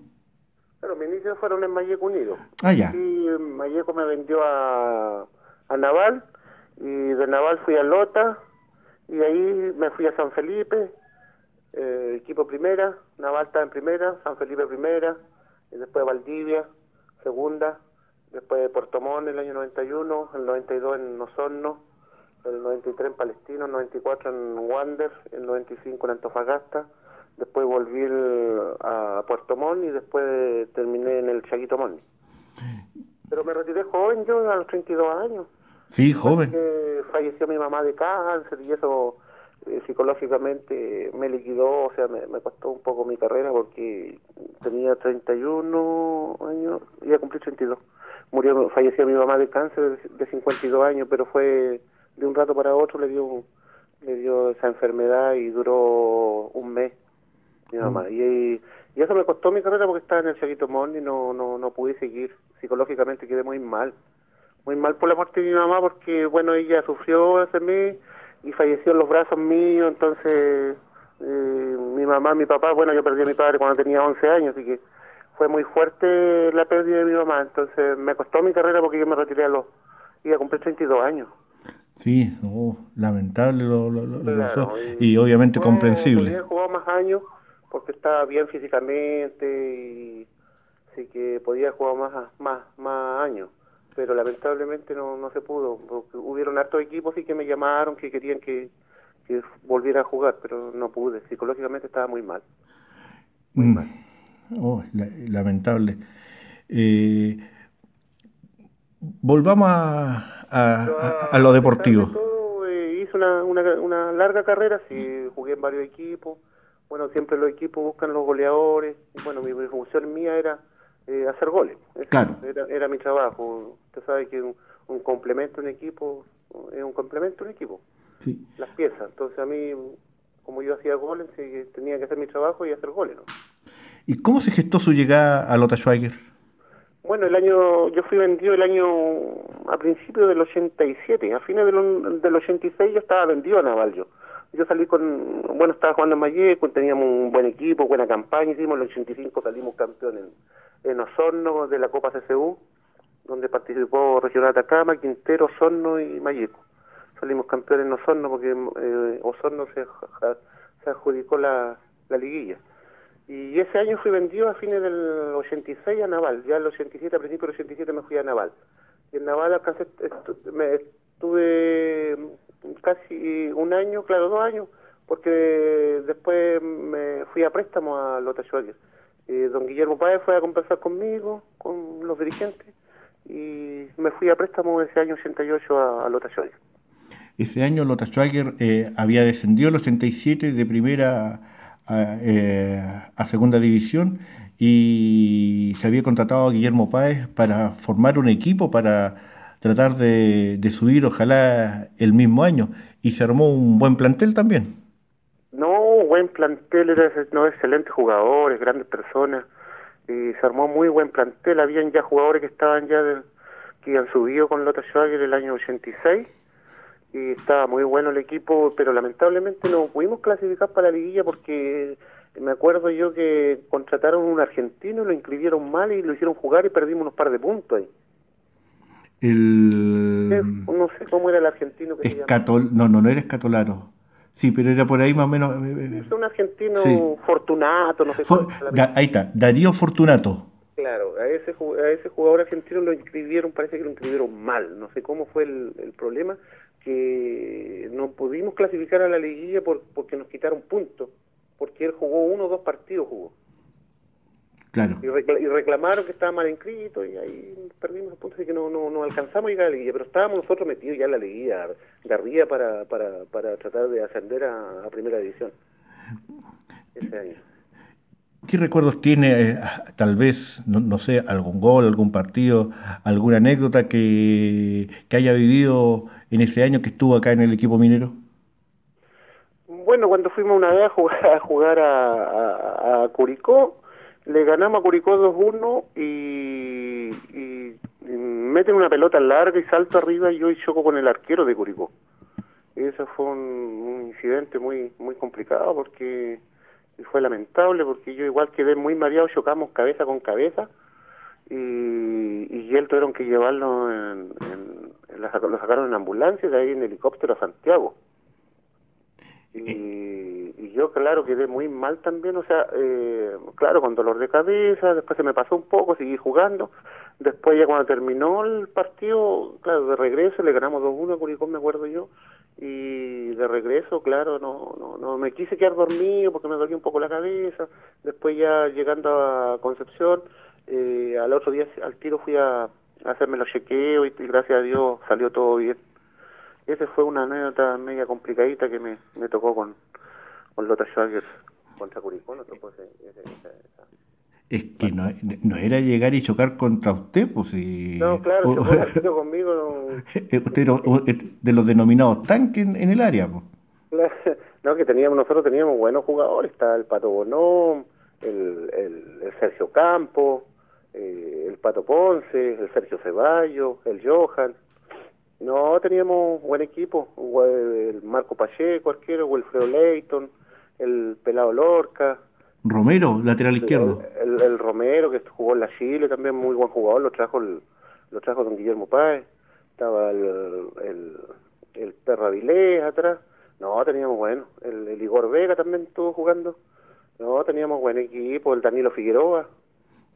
Pero mis inicios fueron en Mayeco Unido. Ah, ya. Y Mayeco me vendió a, a Naval y de Naval fui a Lota y ahí me fui a San Felipe, eh, equipo primera, Naval está en primera, San Felipe primera, y después Valdivia, segunda, después de Puerto Montt en el año 91, el 92 en Osorno, el 93 en Palestino, el 94 en Wander, el 95 en Antofagasta, después volví a Puerto Montt y después terminé en el Chaguito Montt. Pero me retiré joven yo, a los 32 años. Sí, joven. falleció mi mamá de cáncer y eso eh, psicológicamente me liquidó, o sea, me, costó un poco mi carrera porque tenía 31 años, iba a cumplir 32. Murió, falleció mi mamá de cáncer de 52 años, pero fue de un rato para otro, le dio le dio esa enfermedad y duró un mes mi mamá. Mm. Y, y, eso me costó mi carrera porque estaba en el Chaguito Mon y no, no, no pude seguir. Psicológicamente quedé muy mal. Muy mal por la muerte de mi mamá porque, bueno, ella sufrió ese mes y falleció en los brazos míos, entonces eh, mi mamá, mi papá, bueno, yo perdí a mi padre cuando tenía 11 años, así que fue muy fuerte la pérdida de mi mamá, entonces me costó mi carrera porque yo me retiré a los, iba a cumplir 32 años. Sí, lamentable lo, lo, y, obviamente comprensible. Podía jugar más años porque estaba bien físicamente y así que podía jugar más más más años pero lamentablemente no, no se pudo, porque hubieron hartos equipos y que me llamaron, que querían que, volviera a jugar, pero no pude, psicológicamente estaba muy mal. Muy mm. mal. Oh, lamentable. Eh, volvamos a, a, lo deportivo. Eh, hice una, una, una, larga carrera, sí, jugué en varios equipos. Bueno, siempre los equipos buscan los goleadores. Bueno, mi función mía era eh, hacer goles. Claro. Era, mi trabajo. Usted sabe que un, complemento en equipo es un complemento en equipo. Sí. Las piezas. Entonces a mí, como yo hacía goles, tenía que hacer mi trabajo y hacer goles. ¿no? ¿Y cómo se gestó su llegada a Lota Schweiger? Bueno, el año, yo fui vendido el año, a principios del 87, a fines del, del 86 yo estaba vendido a Naval yo. Salí con, bueno, estaba jugando en Mayeco, teníamos un buen equipo, buena campaña, hicimos el 85, salimos campeones en Osorno de la Copa CCU, donde participó Regional Atacama, Quintero, Osorno y Mayeco. Salimos campeones en Osorno porque eh, Osorno se, se adjudicó la, la liguilla. Y ese año fui vendido a fines del 86 a Naval. Ya en el 87, a principios del 87 me fui a Naval. Y en Naval alcancé, estuve casi un año, claro, dos años, porque después me fui a préstamo a Lota Schwager. Don Guillermo Páez fue a conversar conmigo, con los dirigentes, y me fui a préstamo ese año 88 a, a Lota Schwager. Ese año Lota Schwager eh, había descendido el 87 de primera a, eh, a, segunda división y se había contratado a Guillermo Páez para formar un equipo para tratar de, subir ojalá el mismo año y se armó un buen plantel también. No, buen plantel, era no, excelentes jugadores, grandes personas y se armó muy buen plantel, habían ya jugadores que estaban ya que han subido con Lota Schwager el año 86 y estaba muy bueno el equipo, pero lamentablemente no pudimos clasificar para la liguilla porque me acuerdo yo que contrataron un argentino, lo inscribieron mal y lo hicieron jugar y perdimos unos par de puntos ahí. El... No sé cómo era el argentino que Escatol... No, no, no era Escatolaro. Sí, pero era por ahí más o menos. Es un argentino sí. Fortunato, no sé. For... Da, ahí está, Darío Fortunato. Claro, a ese, a ese jugador argentino lo inscribieron, parece que lo inscribieron mal. No sé cómo fue el, el problema, que no pudimos clasificar a la liguilla por, porque nos quitaron puntos, porque él jugó uno o dos partidos, jugó. Claro. Y, recla y, reclamaron que estaba mal inscrito y ahí perdimos los puntos y que no, no, no alcanzamos a llegar a la liguilla, pero estábamos nosotros metidos ya en la liguilla de arriba para, para, para tratar de ascender a, a primera división ese año. ¿Qué recuerdos tiene, eh, tal vez, no, sé, algún gol, algún partido, alguna anécdota que, que haya vivido en ese año que estuvo acá en el equipo minero? Bueno, cuando fuimos una vez a jugar a, Curicó, le ganamos a Curicó 2-1 y, y, y, meten una pelota larga y salto arriba y yo y choco con el arquero de Curicó. Eso fue un, un incidente muy muy complicado porque fue lamentable porque yo igual quedé muy mareado, chocamos cabeza con cabeza y, y él tuvieron que llevarlo, en, en, en la, lo sacaron en ambulancia de ahí en helicóptero a Santiago. Y, y, yo, claro, quedé muy mal también, o sea, eh, claro, con dolor de cabeza, después se me pasó un poco, seguí jugando, después ya cuando terminó el partido, claro, de regreso le ganamos 2-1 a Curicó, me acuerdo yo, y de regreso, claro, no, no, no me quise quedar dormido porque me dolía un poco la cabeza, después ya llegando a Concepción, eh, al otro día al tiro fui a, hacerme los chequeos y, gracias a Dios salió todo bien esa fue una anécdota media complicadita que me, me tocó con, con Lota Schwager contra Curicó, no tocó ese, ese, esa, esa. Es que no, no, era llegar y chocar contra usted, pues si... No, claro, chocó conmigo. No... Usted era de los denominados tanques en, en el área, pues. No, que teníamos, nosotros teníamos buenos jugadores, está el Pato Bonón, el, el, el Sergio Campo, eh, el Pato Ponce, el Sergio Ceballos, el Johan, no, teníamos buen equipo, el Marco Pacheco, arquero, Wilfredo Leighton, el Pelado Lorca. Romero, lateral izquierdo. El, el, el, Romero, que jugó en la Chile, también muy buen jugador, lo trajo el, lo trajo don Guillermo Páez. Estaba el, el, el Perro Avilés atrás. No, teníamos bueno. El, el Igor Vega también estuvo jugando. No, teníamos buen equipo, el Danilo Figueroa.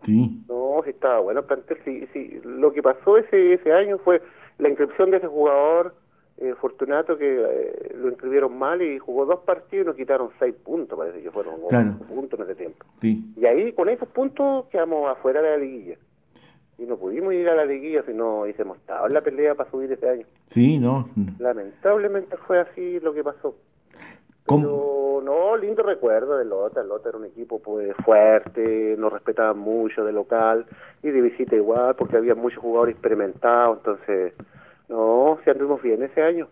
Sí. No, sí estaba bueno el plantel. Sí, sí. Lo que pasó ese, ese año fue la inscripción de ese jugador eh, Fortunato que eh, lo inscribieron mal y jugó dos partidos y nos quitaron seis puntos, parece que fueron claro. puntos en ese tiempo. Sí. Y ahí con esos puntos quedamos afuera de la liguilla. Y no pudimos ir a la liguilla si no hubiésemos estado en la pelea para subir ese año. Sí, no. Lamentablemente fue así lo que pasó. ¿Cómo? Pero no, lindo recuerdo de Lota. Lota era un equipo pues fuerte, nos respetaban mucho de local y de visita igual, porque había muchos jugadores experimentados. Entonces, no, si anduvimos bien ese año.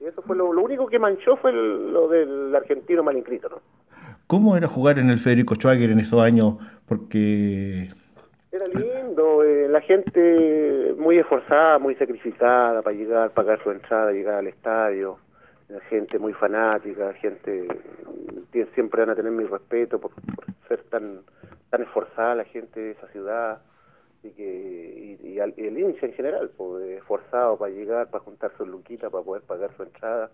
Y eso fue lo, lo único que manchó fue el, lo del argentino mal inscrito, ¿no? ¿Cómo era jugar en el Federico Schwager en esos años? Porque. Era lindo, eh, la gente muy esforzada, muy sacrificada para llegar, pagar su entrada, llegar al estadio gente muy fanática, gente siempre van a tener mi respeto por, por, ser tan tan esforzada la gente de esa ciudad y que y, y, al, y el hincha en general, pues, esforzado para llegar, para juntar su luquita, para poder pagar su entrada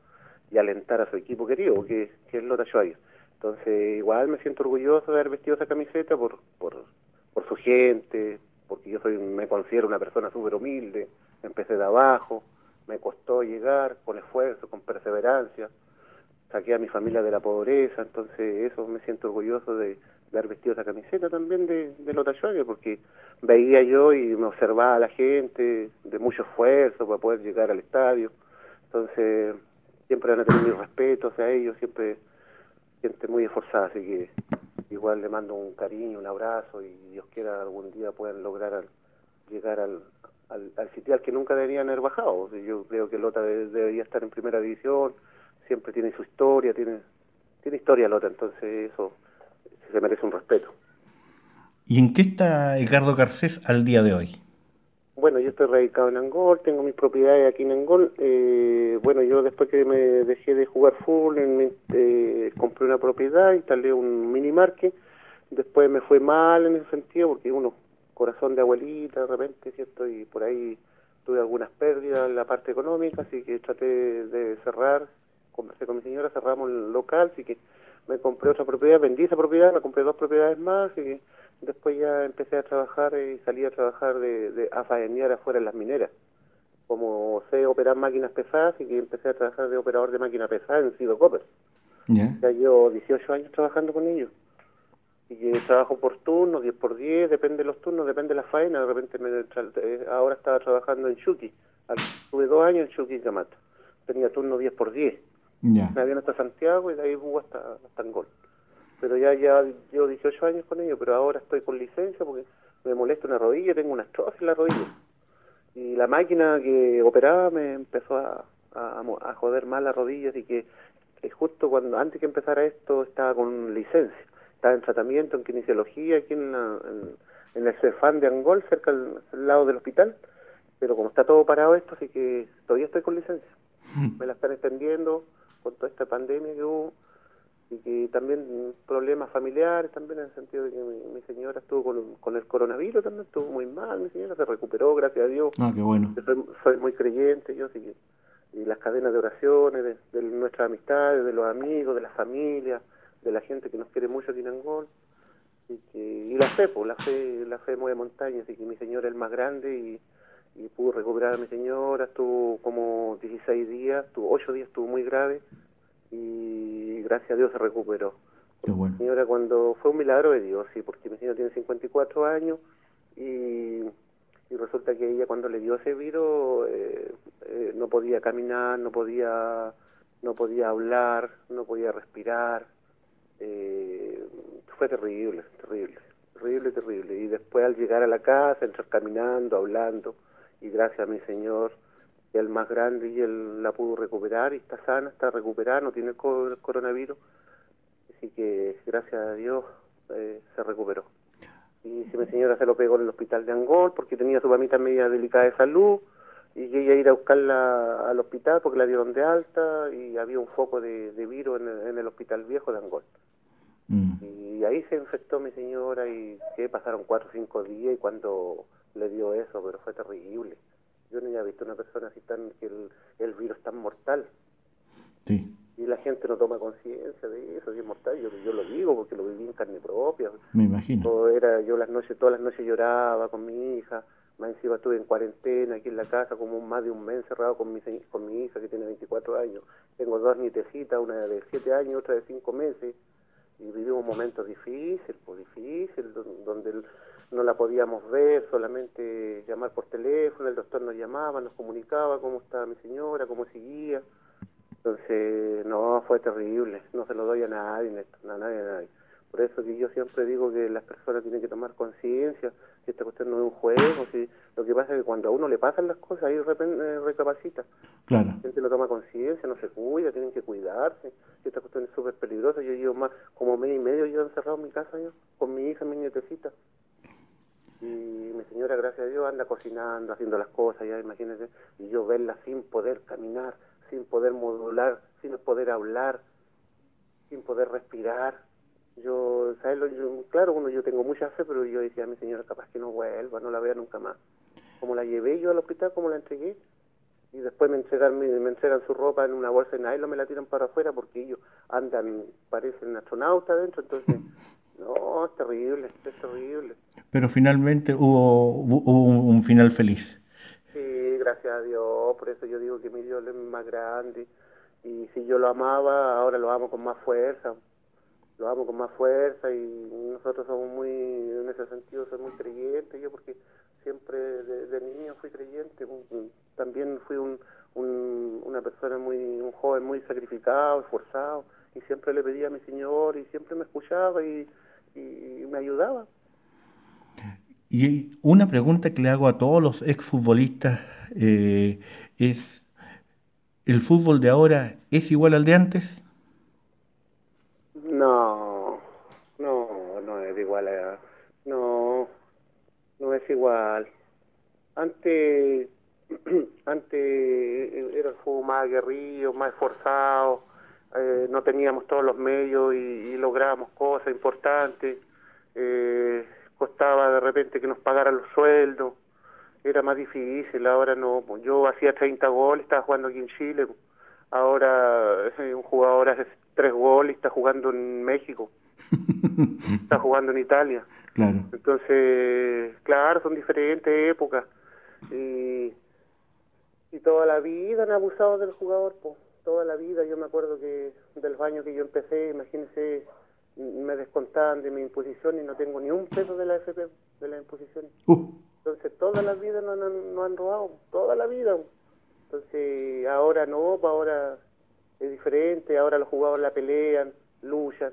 y alentar a su equipo querido, que, que es Lota Schwager. Entonces, igual me siento orgulloso de haber vestido esa camiseta por, por, por su gente, porque yo soy me considero una persona súper humilde, empecé de abajo, me costó llegar con esfuerzo, con perseverancia, saqué a mi familia de la pobreza, entonces eso me siento orgulloso de, haber vestido esa camiseta también de, de Lota Schwager, porque veía yo y me observaba a la gente de mucho esfuerzo para poder llegar al estadio, entonces siempre van a tener mi respeto hacia ellos, siempre gente muy esforzada, así que igual le mando un cariño, un abrazo y Dios quiera algún día puedan lograr llegar al, al, al sitial que nunca deberían haber bajado. Yo creo que Lota debería estar en primera división, siempre tiene su historia, tiene, tiene historia Lota, entonces eso se merece un respeto. ¿Y en qué está Edgardo Garcés al día de hoy? Bueno, yo estoy radicado en Angol, tengo mis propiedades aquí en Angol. Eh, bueno, yo después que me dejé de jugar fútbol, eh, compré una propiedad, instalé un mini market. Después me fue mal en ese sentido, porque uno, corazón de abuelita de repente, ¿cierto? Y por ahí tuve algunas pérdidas en la parte económica, así que traté de cerrar. Conversé con mi señora, cerramos el local, así que me compré otra propiedad, vendí esa propiedad, me compré dos propiedades más, y después ya empecé a trabajar y salí a trabajar de, de a faenear afuera en las mineras. Como sé operar máquinas pesadas y que empecé a trabajar de operador de máquina pesada en Sido Copper. Ya llevo 18 años trabajando con ellos. Y que trabajo por turnos, 10 por 10, depende de los turnos, depende de la faena. De repente me, eh, ahora estaba trabajando en Chucky. Tuve dos años en Chucky Yamato. Tenía turno 10 por 10. Me habían hasta Santiago y de ahí hasta, hasta Angol pero ya ya llevo 18 años con ellos, pero ahora estoy con licencia porque me molesta una rodilla, tengo una astrosis en la rodilla. Y la máquina que operaba me empezó a, a, joder mal la rodilla, así que justo cuando antes que empezara esto estaba con licencia, estaba en tratamiento en kinesiología aquí en, en, el CEFAN de Angol, cerca al, lado del hospital, pero como está todo parado esto, así que todavía estoy con licencia. Mm. Me la están extendiendo con toda esta pandemia que hubo y que también problemas familiares también en el sentido de que mi, señora estuvo con, con, el coronavirus también estuvo muy mal mi señora se recuperó gracias a Dios. Ah qué bueno. Soy, muy creyente yo así que y las cadenas de oraciones de, nuestras amistades de los amigos de la familia de la gente que nos quiere mucho aquí en Angol y, que, y la fe pues la fe la fe mueve montañas y que mi señora es el más grande y, y pudo recuperar a mi señora estuvo como 16 días estuvo 8 días estuvo muy grave y gracias a Dios se recuperó. Qué bueno. Señora, cuando fue un milagro de Dios, sí, porque mi señora tiene 54 años y, y resulta que ella cuando le dio ese virus eh, eh, no podía caminar, no podía, no podía hablar, no podía respirar. Eh, fue terrible, terrible, terrible, terrible. Y después al llegar a la casa, entrar caminando, hablando, y gracias a mi Señor, el más grande y él la pudo recuperar y está sana, está recuperada, no tiene el coronavirus, así que gracias a Dios eh, se recuperó. Y si mi señora se lo pegó en el hospital de Angol porque tenía su mamita media delicada de salud y ella ir a buscarla al hospital porque la dieron de alta y había un foco de, virus en el, hospital viejo de Angol. Mm. Y ahí se infectó mi señora y que pasaron cuatro o cinco días y cuando le dio eso, pero fue terrible. Yo no había visto una persona así tan, que el, el virus tan mortal. Sí. Y la gente no toma conciencia de eso, es mortal. Yo, yo lo digo porque lo viví en carne propia. Me imagino. Todo era, yo las noches, todas las noches lloraba con mi hija. Más encima estuve en cuarentena aquí en la casa, como más de un mes encerrado con mi, con mi hija que tiene 24 años. Tengo dos nietecitas, una de 7 años y otra de 5 meses. Y vivimos momentos difíciles, pues difíciles, donde el, no la podíamos ver, solamente llamar por teléfono, el doctor nos llamaba, nos comunicaba cómo estaba mi señora, cómo seguía. Entonces, no, fue terrible, no se lo doy a nadie, a nadie, a nadie. Por eso que yo siempre digo que las personas tienen que tomar conciencia, si esta cuestión no es un juego, si lo que pasa es que cuando a uno le pasan las cosas, ahí eh, recapacita. Claro. La gente lo toma conciencia, no se cuida, tienen que cuidarse. Esta cuestión es súper peligrosa. Yo llevo más, como mes y medio yo encerrado en mi casa yo, con mi hija, mi nietecita y mi señora, gracias a Dios, anda cocinando, haciendo las cosas, ya imagínense, y yo verla sin poder caminar, sin poder modular, sin poder hablar, sin poder respirar. Yo, ¿sabes? Yo, claro, uno, yo tengo mucha fe, pero yo decía a mi señora, capaz que no vuelva, no la vea nunca más. Como la llevé yo al hospital, como la entregué, y después me entregan, me, me entregan su ropa en una bolsa de nylon, me la tiran para afuera porque ellos andan, parecen astronautas adentro, entonces no, es terrible, es terrible. Pero finalmente hubo, hubo un, final feliz. Sí, gracias a Dios, por eso yo digo que mi Dios es más grande. Y si yo lo amaba, ahora lo amo con más fuerza, lo amo con más fuerza y nosotros somos muy, en ese sentido, soy muy creyente, yo porque siempre de, niño fui creyente, también fui un, una persona muy, un joven muy sacrificado, esforzado, y siempre le pedía a mi Señor y siempre me escuchaba y, me ayudaba. Y una pregunta que le hago a todos los exfutbolistas eh, es, ¿el fútbol de ahora es igual al de antes? No, no, no es igual a... No, no es igual. Antes, antes era el fútbol más aguerrido, más esforzado, eh, no teníamos todos los medios y, lográbamos cosas importantes. Eh, costaba de repente que nos pagaran los sueldos, era más difícil, ahora no, yo hacía 30 goles, estaba jugando aquí en Chile, ahora eh, un jugador hace tres goles y está jugando en México, está jugando en Italia. Claro. Entonces, claro, son diferentes épocas y, y toda la vida han abusado del jugador, pues toda la vida. Yo me acuerdo que del años que yo empecé, imagínense, me descontaban de mi imposición y no tengo ni un peso de la FP, de la imposición. Uh. Entonces, toda la vida no, no, han robado, toda la vida. Entonces, ahora no, pues ahora es diferente, ahora los jugadores la pelean, luchan,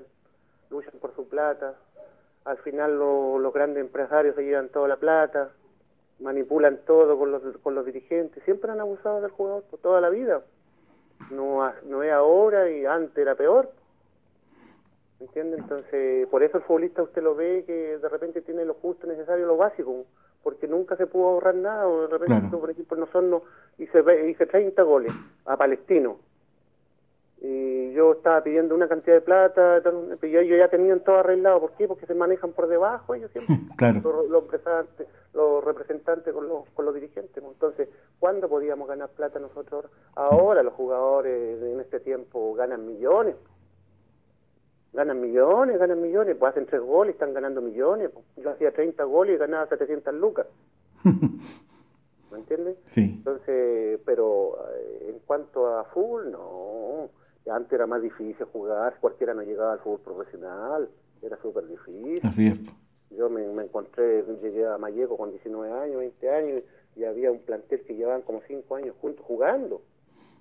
luchan por su plata. Al final los grandes empresarios se llevan toda la plata, manipulan todo con los, con los dirigentes. Siempre han abusado del jugador por toda la vida no, no es ahora y antes era peor. ¿Entiende? Entonces, por eso el futbolista usted lo ve que de repente tiene lo justo necesario, lo básico, porque nunca se pudo ahorrar nada. O de repente, por ejemplo, nosotros hice, hice 30 goles a Palestino. Y yo estaba pidiendo una cantidad de plata, yo, yo ya tenían todo arreglado. ¿Por qué? Porque se manejan por debajo ellos siempre. claro. Los, los, representantes con los, con los dirigentes. Entonces, ¿cuándo podíamos ganar plata nosotros? Ahora los jugadores en este tiempo ganan millones. Ganan millones, ganan millones. Pues hacen tres goles, están ganando millones. Yo hacía 30 goles y ganaba 700 lucas. ¿Me entiendes? Sí. Entonces, pero eh, en cuanto a fútbol, no antes era más difícil jugar, cualquiera no llegaba al fútbol profesional, era súper difícil. Así es. Yo me, encontré, llegué a Mayeco con 19 años, 20 años, y había un plantel que llevaban como 5 años juntos jugando.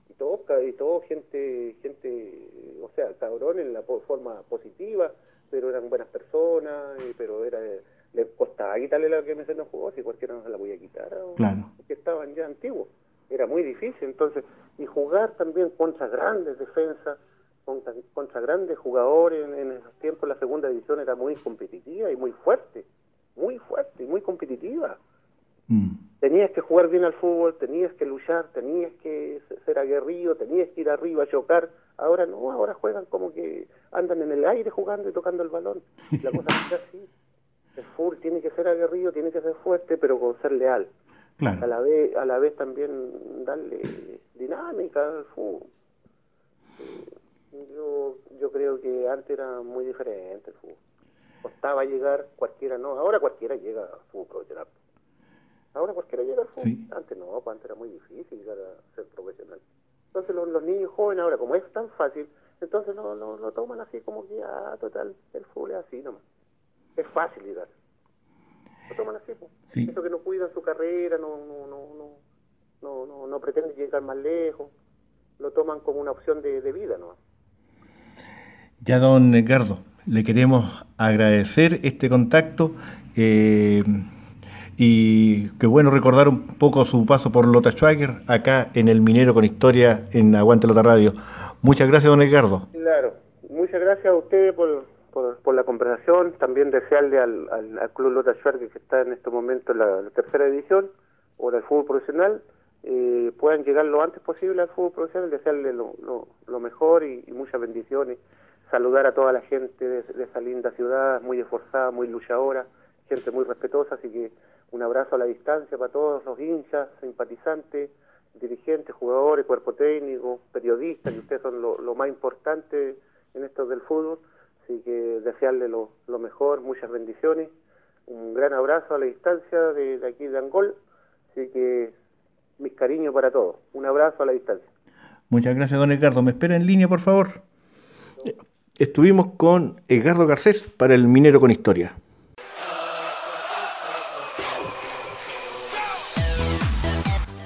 Y todo, y todo gente, gente, o sea, cabrón en la forma positiva, pero eran buenas personas, pero era le costaba quitarle la que me no jugó, si cualquiera no se la podía quitar, claro. porque estaban ya antiguos era muy difícil. Entonces, y jugar también contra grandes defensas, contra, contra grandes jugadores en, esos tiempos, la segunda división era muy competitiva y muy fuerte, muy fuerte y muy competitiva. Mm. Tenías que jugar bien al fútbol, tenías que luchar, tenías que ser aguerrido, tenías que ir arriba a chocar. Ahora no, ahora juegan como que andan en el aire jugando y tocando el balón. La cosa es así. El fútbol tiene que ser aguerrido, tiene que ser fuerte, pero con ser leal. A la vez, a la vez también darle dinámica al fútbol. Yo, yo creo que antes era muy diferente el fútbol. Costaba llegar, cualquiera no. Ahora cualquiera llega al fútbol profesional. Ahora cualquiera llega al fútbol. Antes no, pues antes era muy difícil llegar a ser profesional. Entonces los, niños jóvenes ahora, como es tan fácil, entonces lo, lo, lo toman así como que, ah, total, el fútbol es así nomás. Es fácil llegar lo toman así. Eso que no cuidan su carrera, no, no, no, no, no, no, no pretenden llegar más lejos, lo toman como una opción de, vida. ¿no? Ya, don Edgardo, le queremos agradecer este contacto. Eh, y qué bueno recordar un poco su paso por Lota Schwager acá en el Minero con Historia en Aguante Lota Radio. Muchas gracias, don Edgardo. Claro, muchas gracias a ustedes por, por, la conversación, también desearle al, al, Club Lota Schwarger que está en este momento en la, tercera edición, o del fútbol profesional, eh, puedan llegar lo antes posible al fútbol profesional, desearle lo, lo, mejor y, muchas bendiciones, saludar a toda la gente de, de, esa linda ciudad, muy esforzada, muy luchadora, gente muy respetuosa, así que un abrazo a la distancia para todos los hinchas, simpatizantes, dirigentes, jugadores, cuerpo técnico, periodistas, que ustedes son lo, lo más importante en esto del fútbol. Así que desearle lo, mejor, muchas bendiciones, un gran abrazo a la distancia de, aquí de Angol, así que mis cariños para todos, un abrazo a la distancia. Muchas gracias, don Edgardo. ¿Me espera en línea, por favor? Estuvimos con Edgardo Garcés para el Minero con Historia.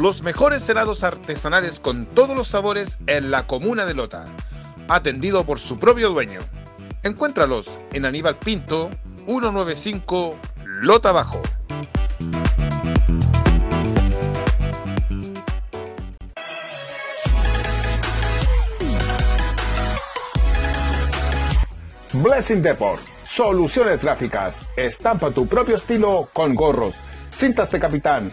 Los mejores helados artesanales con todos los sabores en la comuna de Lota. Atendido por su propio dueño. Encuéntralos en Aníbal Pinto, 195 Lota Bajo. Blessing Deport. Soluciones gráficas. Estampa tu propio estilo con gorros, cintas de capitán,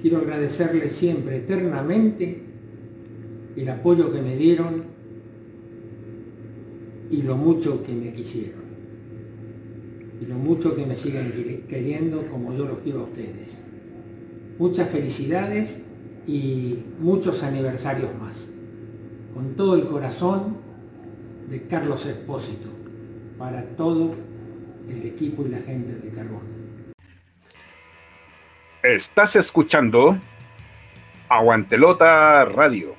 Quiero agradecerles siempre eternamente el apoyo que me dieron y lo mucho que me quisieron. Y lo mucho que me siguen queriendo como yo los quiero a ustedes. Muchas felicidades y muchos aniversarios más. Con todo el corazón de Carlos Espósito para todo el equipo y la gente de Carbón. Estás escuchando Aguantelota Radio.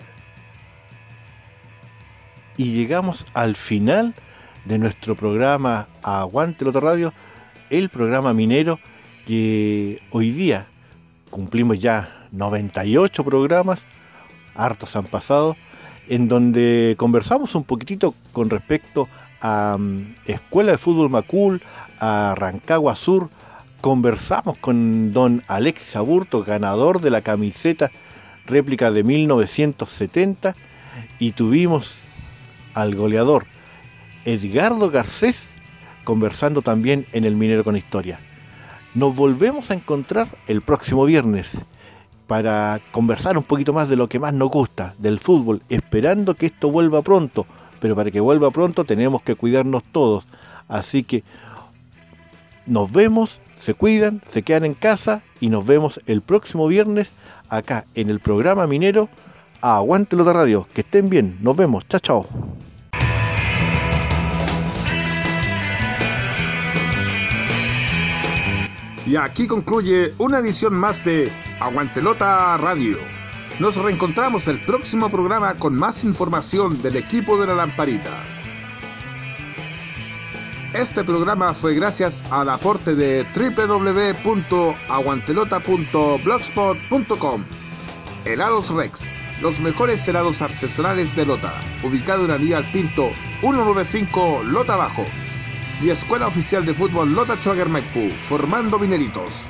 Y llegamos al final de nuestro programa Aguantelota Radio, el programa minero que hoy día cumplimos ya 98 programas, hartos han pasado, en donde conversamos un poquitito con respecto a mm, Escuela de Fútbol Macul, a Rancagua Sur, conversamos con don Alexis Aburto, ganador de la camiseta réplica de 1970, y tuvimos al goleador Edgardo Garcés conversando también en el Minero con Historia. Nos volvemos a encontrar el próximo viernes para conversar un poquito más de lo que más nos gusta, del fútbol, esperando que esto vuelva pronto. Pero para que vuelva pronto tenemos que cuidarnos todos. Así que nos vemos, se cuidan, se quedan en casa y nos vemos el próximo viernes acá en el programa minero Aguántelo de Radio. Que estén bien, nos vemos, chao chao. Y aquí concluye una edición más de Aguantelota Radio. Nos reencontramos el próximo programa con más información del equipo de la lamparita. Este programa fue gracias al aporte de www.aguantelota.blogspot.com. Helados Rex, los mejores helados artesanales de Lota, ubicado en la vía Pinto 195 Lota Bajo y Escuela Oficial de Fútbol Lota Schwager Maipú, formando mineritos.